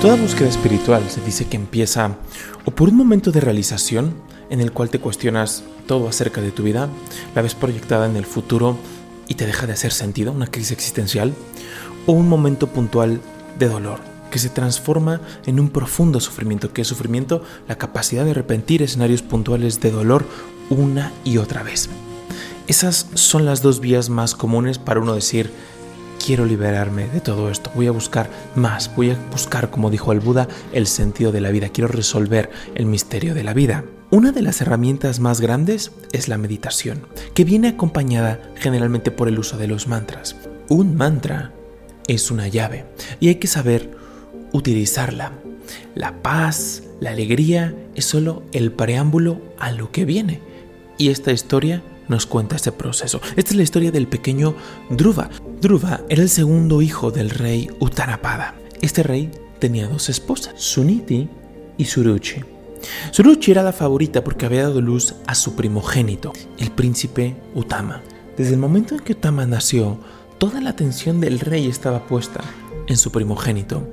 Toda búsqueda espiritual se dice que empieza o por un momento de realización en el cual te cuestionas todo acerca de tu vida, la ves proyectada en el futuro y te deja de hacer sentido, una crisis existencial, o un momento puntual de dolor que se transforma en un profundo sufrimiento, que es sufrimiento la capacidad de repentir escenarios puntuales de dolor una y otra vez. Esas son las dos vías más comunes para uno decir, quiero liberarme de todo esto, voy a buscar más, voy a buscar, como dijo el Buda, el sentido de la vida, quiero resolver el misterio de la vida. Una de las herramientas más grandes es la meditación, que viene acompañada generalmente por el uso de los mantras. Un mantra es una llave y hay que saber utilizarla. La paz, la alegría es solo el preámbulo a lo que viene. Y esta historia nos cuenta este proceso. Esta es la historia del pequeño Dhruva. Dhruva era el segundo hijo del rey Uttarapada. Este rey tenía dos esposas, Suniti y Suruchi. Suruchi era la favorita porque había dado luz a su primogénito, el príncipe Utama. Desde el momento en que Utama nació, toda la atención del rey estaba puesta en su primogénito.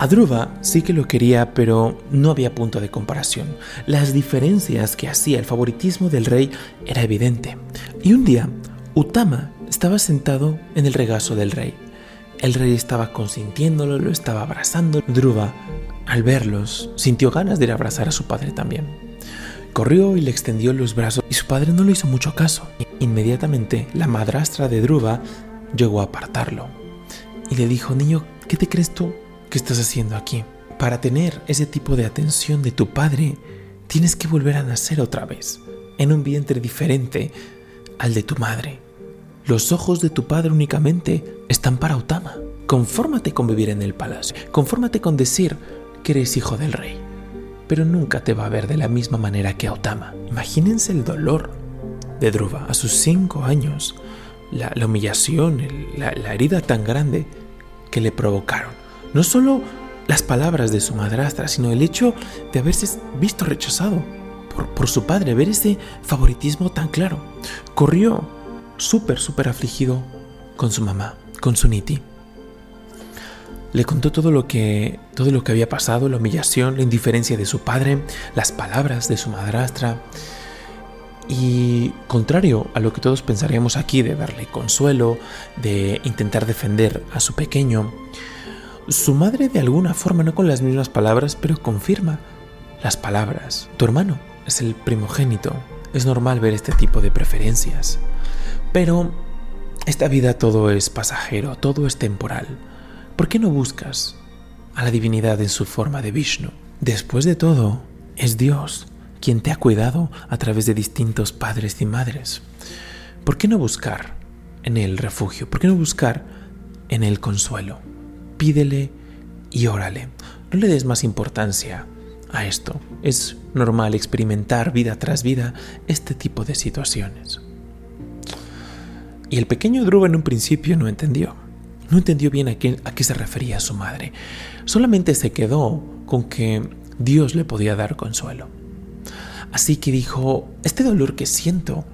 A Dhruva sí que lo quería, pero no había punto de comparación. Las diferencias que hacía el favoritismo del rey era evidente. Y un día, Utama estaba sentado en el regazo del rey. El rey estaba consintiéndolo, lo estaba abrazando. Dhruva, al verlos, sintió ganas de ir a abrazar a su padre también. Corrió y le extendió los brazos y su padre no le hizo mucho caso. Inmediatamente, la madrastra de Dhruva llegó a apartarlo y le dijo, niño, ¿qué te crees tú? ¿Qué estás haciendo aquí? Para tener ese tipo de atención de tu padre, tienes que volver a nacer otra vez, en un vientre diferente al de tu madre. Los ojos de tu padre únicamente están para Otama. Confórmate con vivir en el palacio, confórmate con decir que eres hijo del rey, pero nunca te va a ver de la misma manera que Otama. Imagínense el dolor de Dhruva a sus cinco años, la, humillación, la herida tan grande que le provocaron no solo las palabras de su madrastra, sino el hecho de haberse visto rechazado por, su padre, ver ese favoritismo tan claro. Corrió súper, súper afligido con su mamá, con su Niti. Le contó todo lo que todo lo que había pasado, la humillación, la indiferencia de su padre, las palabras de su madrastra. Y contrario a lo que todos pensaríamos aquí de darle consuelo, de intentar defender a su pequeño, su madre de alguna forma, no con las mismas palabras, pero confirma las palabras. Tu hermano es el primogénito. Es normal ver este tipo de preferencias. Pero esta vida todo es pasajero, todo es temporal. ¿Por qué no buscas a la divinidad en su forma de Vishnu? Después de todo, es Dios quien te ha cuidado a través de distintos padres y madres. ¿Por qué no buscar en el refugio? ¿Por qué no buscar en el consuelo? pídele y órale. No le des más importancia a esto. Es normal experimentar vida tras vida este tipo de situaciones. Y el pequeño Dhruva en un principio no entendió. No entendió bien a qué, a qué se refería su madre. Solamente se quedó con que Dios le podía dar consuelo. Así que dijo, este dolor que siento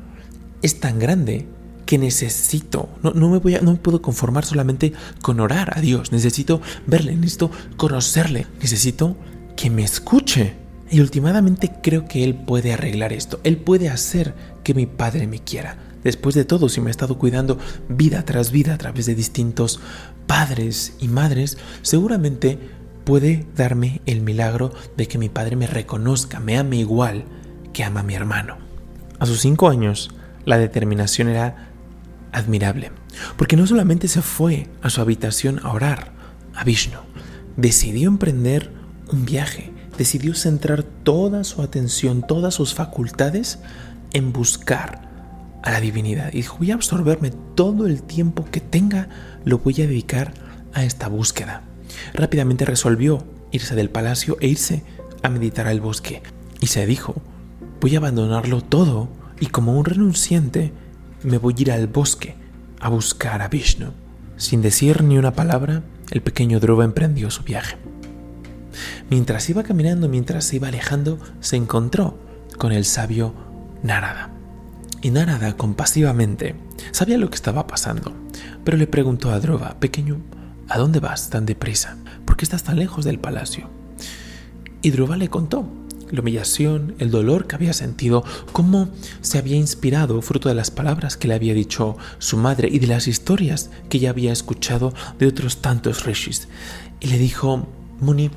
es tan grande que necesito. No, me voy a, no me puedo conformar solamente con orar a Dios. Necesito verle, necesito conocerle, necesito que me escuche. Y últimamente creo que Él puede arreglar esto. Él puede hacer que mi Padre me quiera. Después de todo, si me ha estado cuidando vida tras vida a través de distintos padres y madres, seguramente puede darme el milagro de que mi Padre me reconozca, me ame igual que ama a mi hermano. A sus cinco años, la determinación era admirable, porque no solamente se fue a su habitación a orar a Vishnu, decidió emprender un viaje, decidió centrar toda su atención, todas sus facultades en buscar a la divinidad. Y dijo, voy a absorberme todo el tiempo que tenga, lo voy a dedicar a esta búsqueda. Rápidamente resolvió irse del palacio e irse a meditar al bosque. Y se dijo, voy a abandonarlo todo y como un renunciante me voy a ir al bosque a buscar a Vishnu. Sin decir ni una palabra, el pequeño Dhruva emprendió su viaje. Mientras iba caminando, mientras se iba alejando, se encontró con el sabio Narada. Y Narada, compasivamente, sabía lo que estaba pasando, pero le preguntó a Dhruva, pequeño, ¿A dónde vas tan deprisa? ¿Por qué estás tan lejos del palacio? Y Druva le contó la humillación, el dolor que había sentido, cómo se había inspirado fruto de las palabras que le había dicho su madre y de las historias que ya había escuchado de otros tantos rishis. Y le dijo, Muni,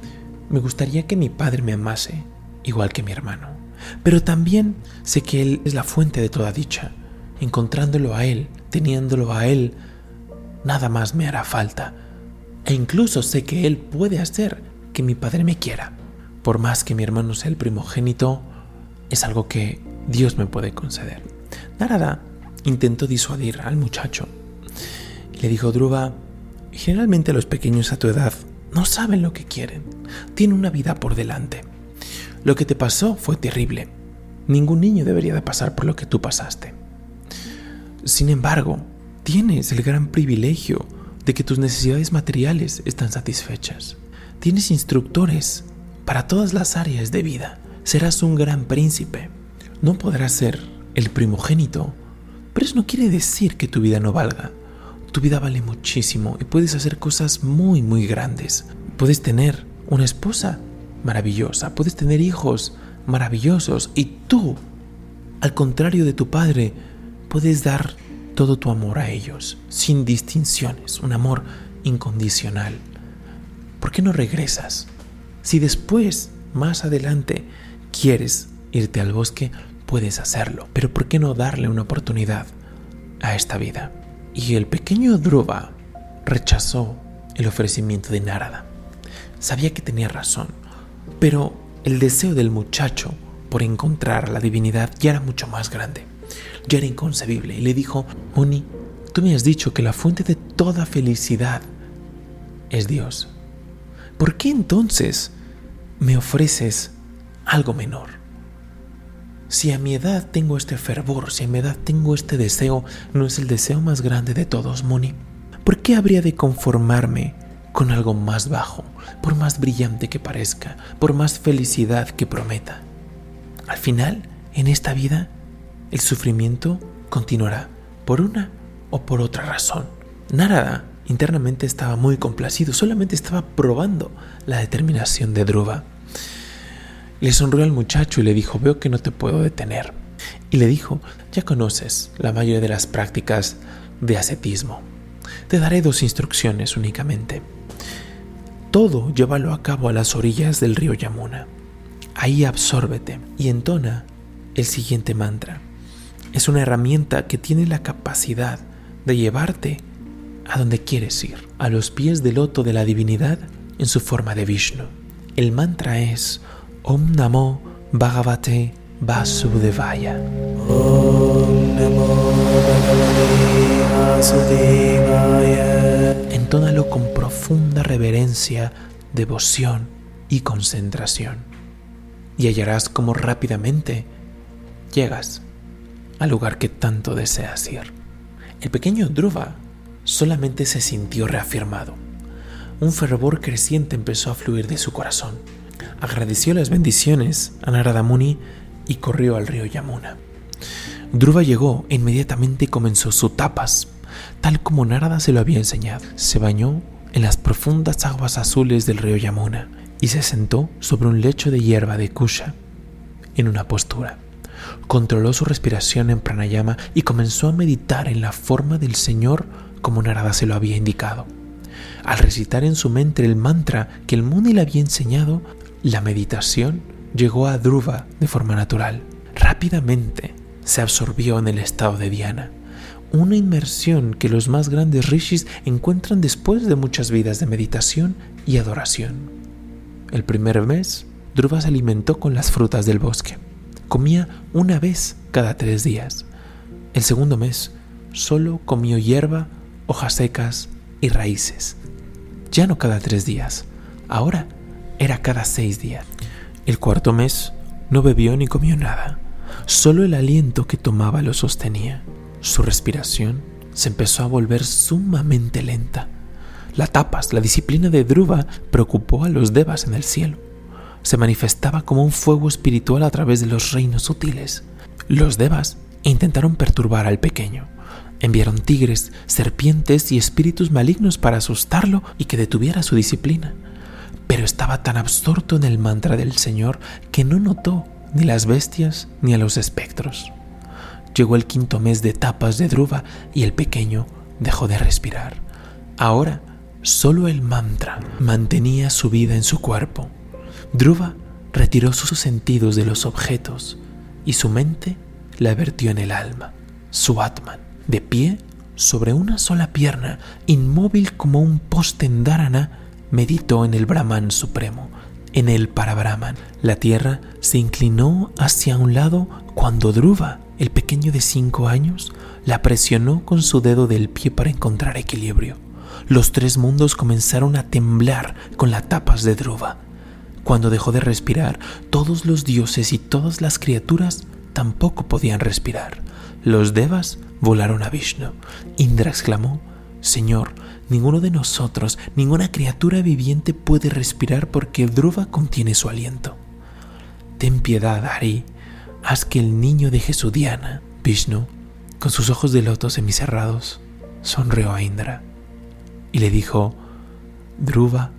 me gustaría que mi padre me amase, igual que mi hermano. Pero también sé que él es la fuente de toda dicha. Encontrándolo a él, teniéndolo a él, nada más me hará falta. E incluso sé que él puede hacer que mi padre me quiera por más que mi hermano sea el primogénito, es algo que Dios me puede conceder. Narada intentó disuadir al muchacho. Le dijo Druva, generalmente los pequeños a tu edad no saben lo que quieren, tienen una vida por delante. Lo que te pasó fue terrible. Ningún niño debería de pasar por lo que tú pasaste. Sin embargo, tienes el gran privilegio de que tus necesidades materiales están satisfechas. Tienes instructores para todas las áreas de vida. Serás un gran príncipe. No podrás ser el primogénito, pero eso no quiere decir que tu vida no valga. Tu vida vale muchísimo y puedes hacer cosas muy, muy grandes. Puedes tener una esposa maravillosa, puedes tener hijos maravillosos y tú, al contrario de tu padre, puedes dar todo tu amor a ellos, sin distinciones, un amor incondicional. ¿Por qué no regresas? Si después, más adelante, quieres irte al bosque, puedes hacerlo. Pero ¿por qué no darle una oportunidad a esta vida? Y el pequeño Dhruva rechazó el ofrecimiento de Narada. Sabía que tenía razón, pero el deseo del muchacho por encontrar a la divinidad ya era mucho más grande. Ya era inconcebible y le dijo, Muni, tú me has dicho que la fuente de toda felicidad es Dios. ¿por qué entonces me ofreces algo menor? Si a mi edad tengo este fervor, si a mi edad tengo este deseo, ¿no es el deseo más grande de todos, Moni? ¿Por qué habría de conformarme con algo más bajo, por más brillante que parezca, por más felicidad que prometa? Al final, en esta vida, el sufrimiento continuará por una o por otra razón. Narada Internamente estaba muy complacido, solamente estaba probando la determinación de Druva. Le sonrió al muchacho y le dijo, veo que no te puedo detener. Y le dijo, ya conoces la mayoría de las prácticas de ascetismo. Te daré dos instrucciones únicamente. Todo llévalo a cabo a las orillas del río Yamuna. Ahí absórbete y entona el siguiente mantra. Es una herramienta que tiene la capacidad de llevarte a donde quieres ir, a los pies del loto de la divinidad en su forma de Vishnu. El mantra es Om Namo Bhagavate Vasudevaya. Om Namo Vasudevaya. Entónalo con profunda reverencia, devoción y concentración. Y hallarás cómo rápidamente llegas al lugar que tanto deseas ir. El pequeño Dhruva solamente se sintió reafirmado. Un fervor creciente empezó a fluir de su corazón. Agradeció las bendiciones a Narada Muni y corrió al río Yamuna. Dhruva llegó e inmediatamente comenzó su tapas, tal como Narada se lo había enseñado. Se bañó en las profundas aguas azules del río Yamuna y se sentó sobre un lecho de hierba de Kusha en una postura. Controló su respiración en pranayama y comenzó a meditar en la forma del Señor como Narada se lo había indicado. Al recitar en su mente el mantra que el Muni le había enseñado, la meditación llegó a Dhruva de forma natural. Rápidamente se absorbió en el estado de Diana, una inmersión que los más grandes rishis encuentran después de muchas vidas de meditación y adoración. El primer mes, Dhruva se alimentó con las frutas del bosque. Comía una vez cada tres días. El segundo mes, solo comió hierba hojas secas y raíces. Ya no cada tres días, ahora era cada seis días. El cuarto mes no bebió ni comió nada, solo el aliento que tomaba lo sostenía. Su respiración se empezó a volver sumamente lenta. La tapas, la disciplina de Druva, preocupó a los devas en el cielo. Se manifestaba como un fuego espiritual a través de los reinos sutiles. Los devas intentaron perturbar al pequeño, Enviaron tigres, serpientes y espíritus malignos para asustarlo y que detuviera su disciplina. Pero estaba tan absorto en el mantra del Señor que no notó ni las bestias ni a los espectros. Llegó el quinto mes de tapas de Druva y el pequeño dejó de respirar. Ahora solo el mantra mantenía su vida en su cuerpo. Druva retiró sus sentidos de los objetos y su mente la vertió en el alma, su Atman, de pie sobre una sola pierna, inmóvil como un poste en Dharana, meditó en el Brahman supremo, en el Parabrahman. La tierra se inclinó hacia un lado cuando Dhruva, el pequeño de cinco años, la presionó con su dedo del pie para encontrar equilibrio. Los tres mundos comenzaron a temblar con las tapas de Dhruva. Cuando dejó de respirar, todos los dioses y todas las criaturas tampoco podían respirar. Los devas volaron a Vishnu. Indra exclamó, Señor, ninguno de nosotros, ninguna criatura viviente puede respirar porque Dhruva contiene su aliento. Ten piedad, Ari, haz que el niño deje su diana. Vishnu, con sus ojos de loto semicerrados, sonrió a Indra y le dijo, Dhruva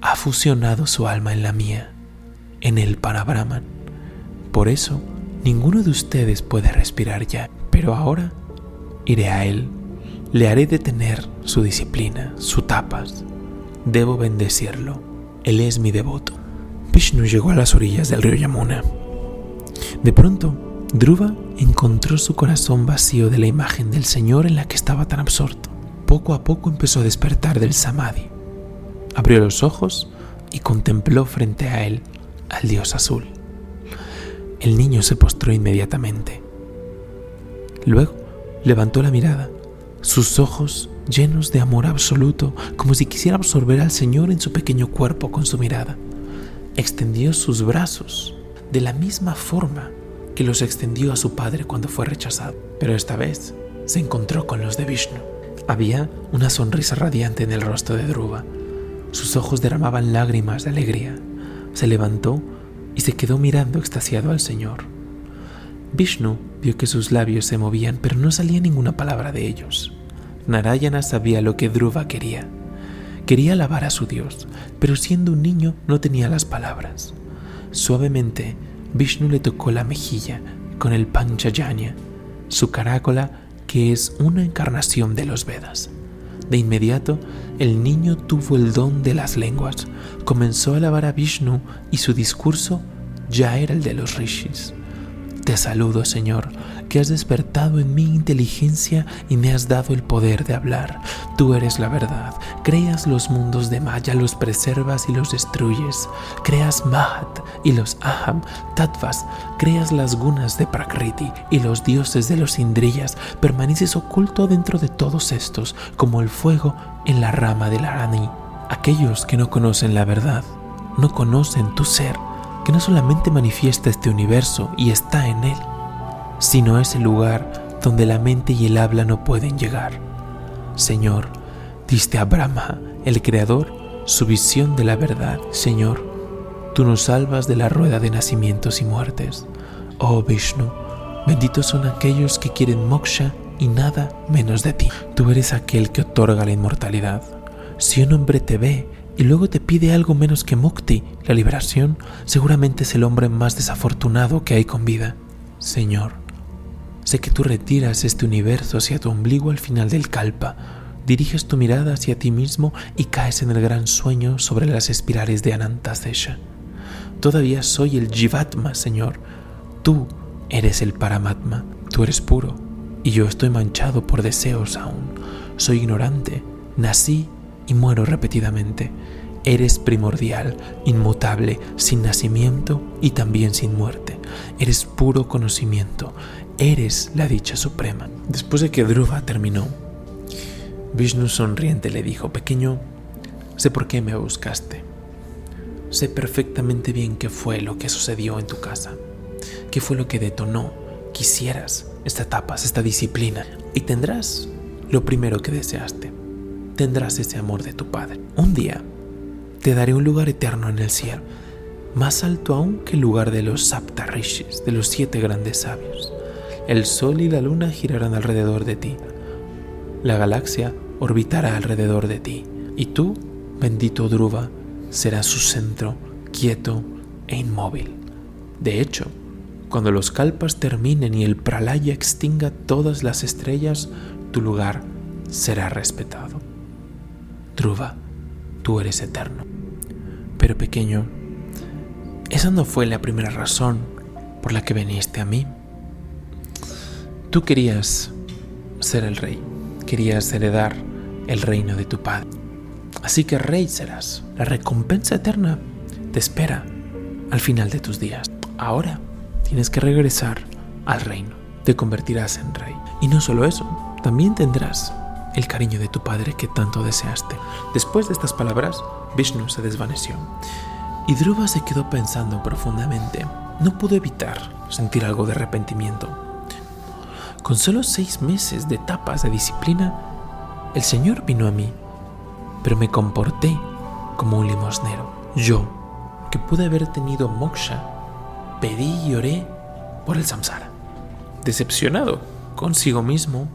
ha fusionado su alma en la mía, en el Parabrahman. Por eso, ninguno de ustedes puede respirar ya, pero ahora iré a él, le haré detener su disciplina, su tapas. Debo bendecirlo, él es mi devoto. Vishnu llegó a las orillas del río Yamuna. De pronto, Dhruva encontró su corazón vacío de la imagen del Señor en la que estaba tan absorto. Poco a poco empezó a despertar del samadhi Abrió los ojos y contempló frente a él al dios azul. El niño se postró inmediatamente. Luego levantó la mirada, sus ojos llenos de amor absoluto, como si quisiera absorber al Señor en su pequeño cuerpo con su mirada. Extendió sus brazos de la misma forma que los extendió a su padre cuando fue rechazado, pero esta vez se encontró con los de Vishnu. Había una sonrisa radiante en el rostro de Dhruva sus ojos derramaban lágrimas de alegría. Se levantó y se quedó mirando extasiado al Señor. Vishnu vio que sus labios se movían, pero no salía ninguna palabra de ellos. Narayana sabía lo que Dhruva quería. Quería alabar a su Dios, pero siendo un niño no tenía las palabras. Suavemente, Vishnu le tocó la mejilla con el Panchayanya, su carácola que es una encarnación de los Vedas. De inmediato, el niño tuvo el don de las lenguas, comenzó a alabar a Vishnu y su discurso ya era el de los rishis. Te saludo, Señor, que has despertado en mi inteligencia y me has dado el poder de hablar. Tú eres la verdad. Creas los mundos de Maya, los preservas y los destruyes. Creas Mahat y los Aham, Tattvas. Creas las gunas de Prakriti y los dioses de los Indriyas. Permaneces oculto dentro de todos estos, como el fuego en la rama del Arani. Aquellos que no conocen la verdad, no conocen tu ser que no solamente manifiesta este universo y está en él, sino es el lugar donde la mente y el habla no pueden llegar. Señor, diste a Brahma, el Creador, su visión de la verdad. Señor, tú nos salvas de la rueda de nacimientos y muertes. Oh Vishnu, benditos son aquellos que quieren moksha y nada menos de ti. Tú eres aquel que otorga la inmortalidad. Si un hombre te ve y luego te pide algo menos que mukti, la liberación, seguramente es el hombre más desafortunado que hay con vida. Señor, sé que tú retiras este universo hacia tu ombligo al final del kalpa, diriges tu mirada hacia ti mismo y caes en el gran sueño sobre las espirales de Anantasesha. Todavía soy el Jivatma, Señor. Tú eres el Paramatma, tú eres puro, y yo estoy manchado por deseos aún. Soy ignorante, nací y muero repetidamente. Eres primordial, inmutable, sin nacimiento y también sin muerte. Eres puro conocimiento. Eres la dicha suprema. Después de que Dhruva terminó, Vishnu sonriente le dijo, pequeño, sé por qué me buscaste. Sé perfectamente bien qué fue lo que sucedió en tu casa, qué fue lo que detonó quisieras esta etapa, esta disciplina, y tendrás lo primero que deseaste tendrás ese amor de tu Padre. Un día te daré un lugar eterno en el cielo, más alto aún que el lugar de los Saptarishis, de los siete grandes sabios. El sol y la luna girarán alrededor de ti. la galaxia orbitará alrededor de ti, y tú, bendito Druva, serás su centro, quieto e inmóvil. De hecho, cuando los kalpas terminen y el pralaya extinga todas las estrellas, tu lugar será respetado. Druva, tú eres eterno. Pero pequeño, esa no fue la primera razón por la que viniste a mí. Tú querías ser el rey, querías heredar el reino de tu padre. Así que rey serás. La recompensa eterna te espera al final de tus días. Ahora tienes que regresar al reino. Te convertirás en rey. Y no solo eso, también tendrás el cariño de tu padre que tanto deseaste. Después de estas palabras, Vishnu se desvaneció. Y Dhruva se quedó pensando profundamente. No pudo evitar sentir algo de arrepentimiento. Con solo seis meses de etapas de disciplina, el Señor vino a mí, pero me comporté como un limosnero. Yo, que pude haber tenido moksha, pedí y oré por el samsara. Decepcionado consigo mismo,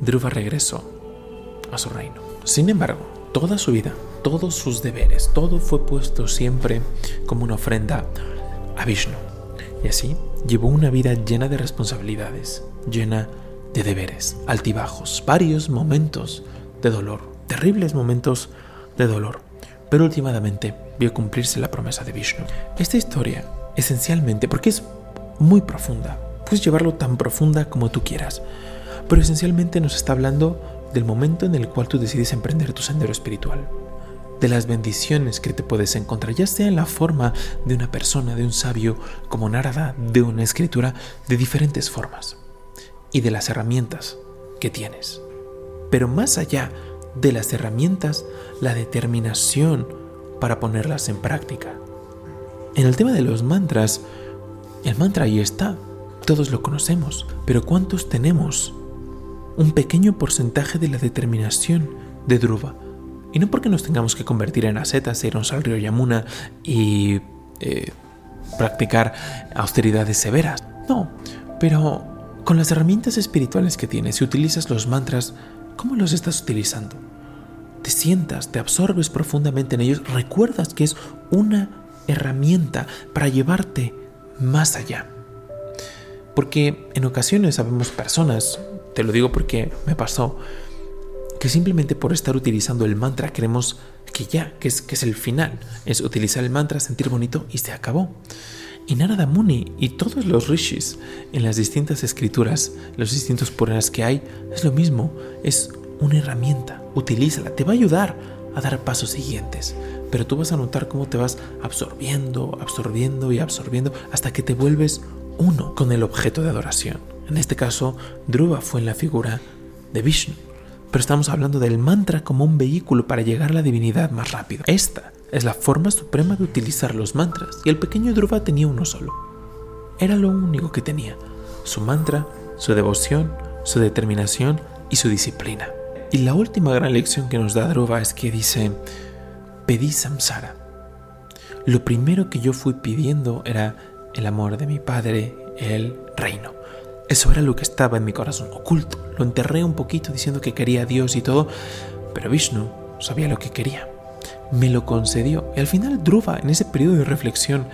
Dhruva regresó a su reino. Sin embargo, toda su vida, todos sus deberes, todo fue puesto siempre como una ofrenda a Vishnu. Y así llevó una vida llena de responsabilidades, llena de deberes, altibajos, varios momentos de dolor, terribles momentos de dolor. Pero últimamente vio cumplirse la promesa de Vishnu. Esta historia, esencialmente, porque es muy profunda, puedes llevarlo tan profunda como tú quieras, pero esencialmente nos está hablando del momento en el cual tú decides emprender tu sendero espiritual, de las bendiciones que te puedes encontrar, ya sea en la forma de una persona, de un sabio, como Narada, de una escritura, de diferentes formas, y de las herramientas que tienes. Pero más allá de las herramientas, la determinación para ponerlas en práctica. En el tema de los mantras, el mantra ahí está, todos lo conocemos, pero ¿cuántos tenemos un pequeño porcentaje de la determinación de Dhruva. Y no porque nos tengamos que convertir en ascetas, irnos al río Yamuna y eh, practicar austeridades severas. No, pero con las herramientas espirituales que tienes, si utilizas los mantras, ¿cómo los estás utilizando? Te sientas, te absorbes profundamente en ellos, recuerdas que es una herramienta para llevarte más allá. Porque en ocasiones sabemos personas, te lo digo porque me pasó, que simplemente por estar utilizando el mantra queremos que ya, que es, que es el final, es utilizar el mantra, sentir bonito y se acabó. Y Narada Muni y todos los rishis en las distintas escrituras, los distintos Puranas que hay, es lo mismo, es una herramienta, utilízala, te va a ayudar a dar pasos siguientes, pero tú vas a notar cómo te vas absorbiendo, absorbiendo y absorbiendo hasta que te vuelves uno con el objeto de adoración. En este caso, Dhruva fue en la figura de Vishnu. Pero estamos hablando del mantra como un vehículo para llegar a la divinidad más rápido. Esta es la forma suprema de utilizar los mantras. Y el pequeño Dhruva tenía uno solo. Era lo único que tenía. Su mantra, su devoción, su determinación y su disciplina. Y la última gran lección que nos da Dhruva es que dice, pedí samsara. Lo primero que yo fui pidiendo era el amor de mi padre, el reino. Eso era lo que estaba en mi corazón, oculto. Lo enterré un poquito diciendo que quería a Dios y todo, pero Vishnu sabía lo que quería. Me lo concedió. Y al final Dhruva, en ese periodo de reflexión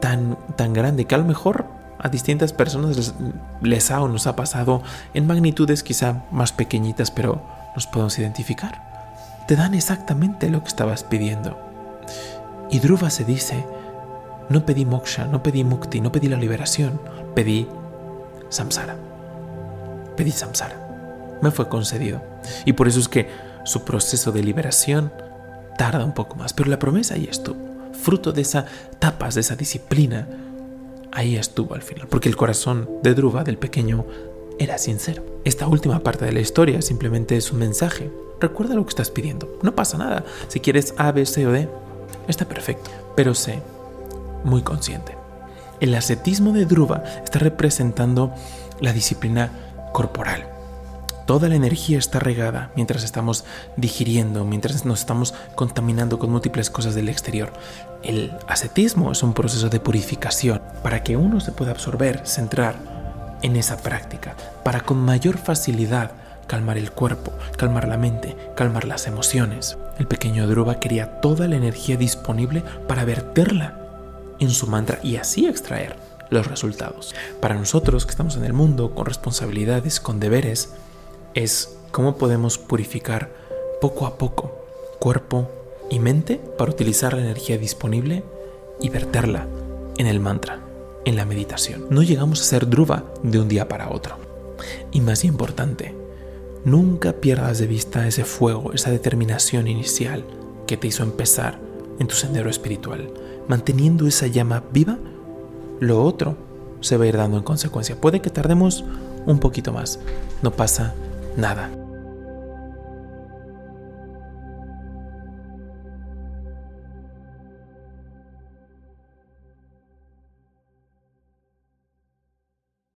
tan, tan grande, que a lo mejor a distintas personas les, les ha o nos ha pasado en magnitudes quizá más pequeñitas, pero nos podemos identificar. Te dan exactamente lo que estabas pidiendo. Y Dhruva se dice, no pedí moksha, no pedí mukti, no pedí la liberación, pedí samsara. Pedí samsara. Me fue concedido. Y por eso es que su proceso de liberación tarda un poco más. Pero la promesa ahí estuvo. Fruto de esa tapas, de esa disciplina, ahí estuvo al final. Porque el corazón de Druva, del pequeño, era sincero. Esta última parte de la historia simplemente es un mensaje. Recuerda lo que estás pidiendo. No pasa nada. Si quieres A, B, C o D, está perfecto. Pero sé, muy consciente. El ascetismo de Druva está representando la disciplina corporal. Toda la energía está regada mientras estamos digiriendo, mientras nos estamos contaminando con múltiples cosas del exterior. El ascetismo es un proceso de purificación para que uno se pueda absorber, centrar en esa práctica, para con mayor facilidad calmar el cuerpo, calmar la mente, calmar las emociones. El pequeño Dhruva quería toda la energía disponible para verterla en su mantra y así extraer los resultados. Para nosotros que estamos en el mundo con responsabilidades, con deberes, es cómo podemos purificar poco a poco cuerpo y mente para utilizar la energía disponible y verterla en el mantra, en la meditación. No llegamos a ser Dhruva de un día para otro. Y más importante, nunca pierdas de vista ese fuego, esa determinación inicial que te hizo empezar en tu sendero espiritual. Manteniendo esa llama viva, lo otro se va a ir dando en consecuencia. Puede que tardemos un poquito más, no pasa nada.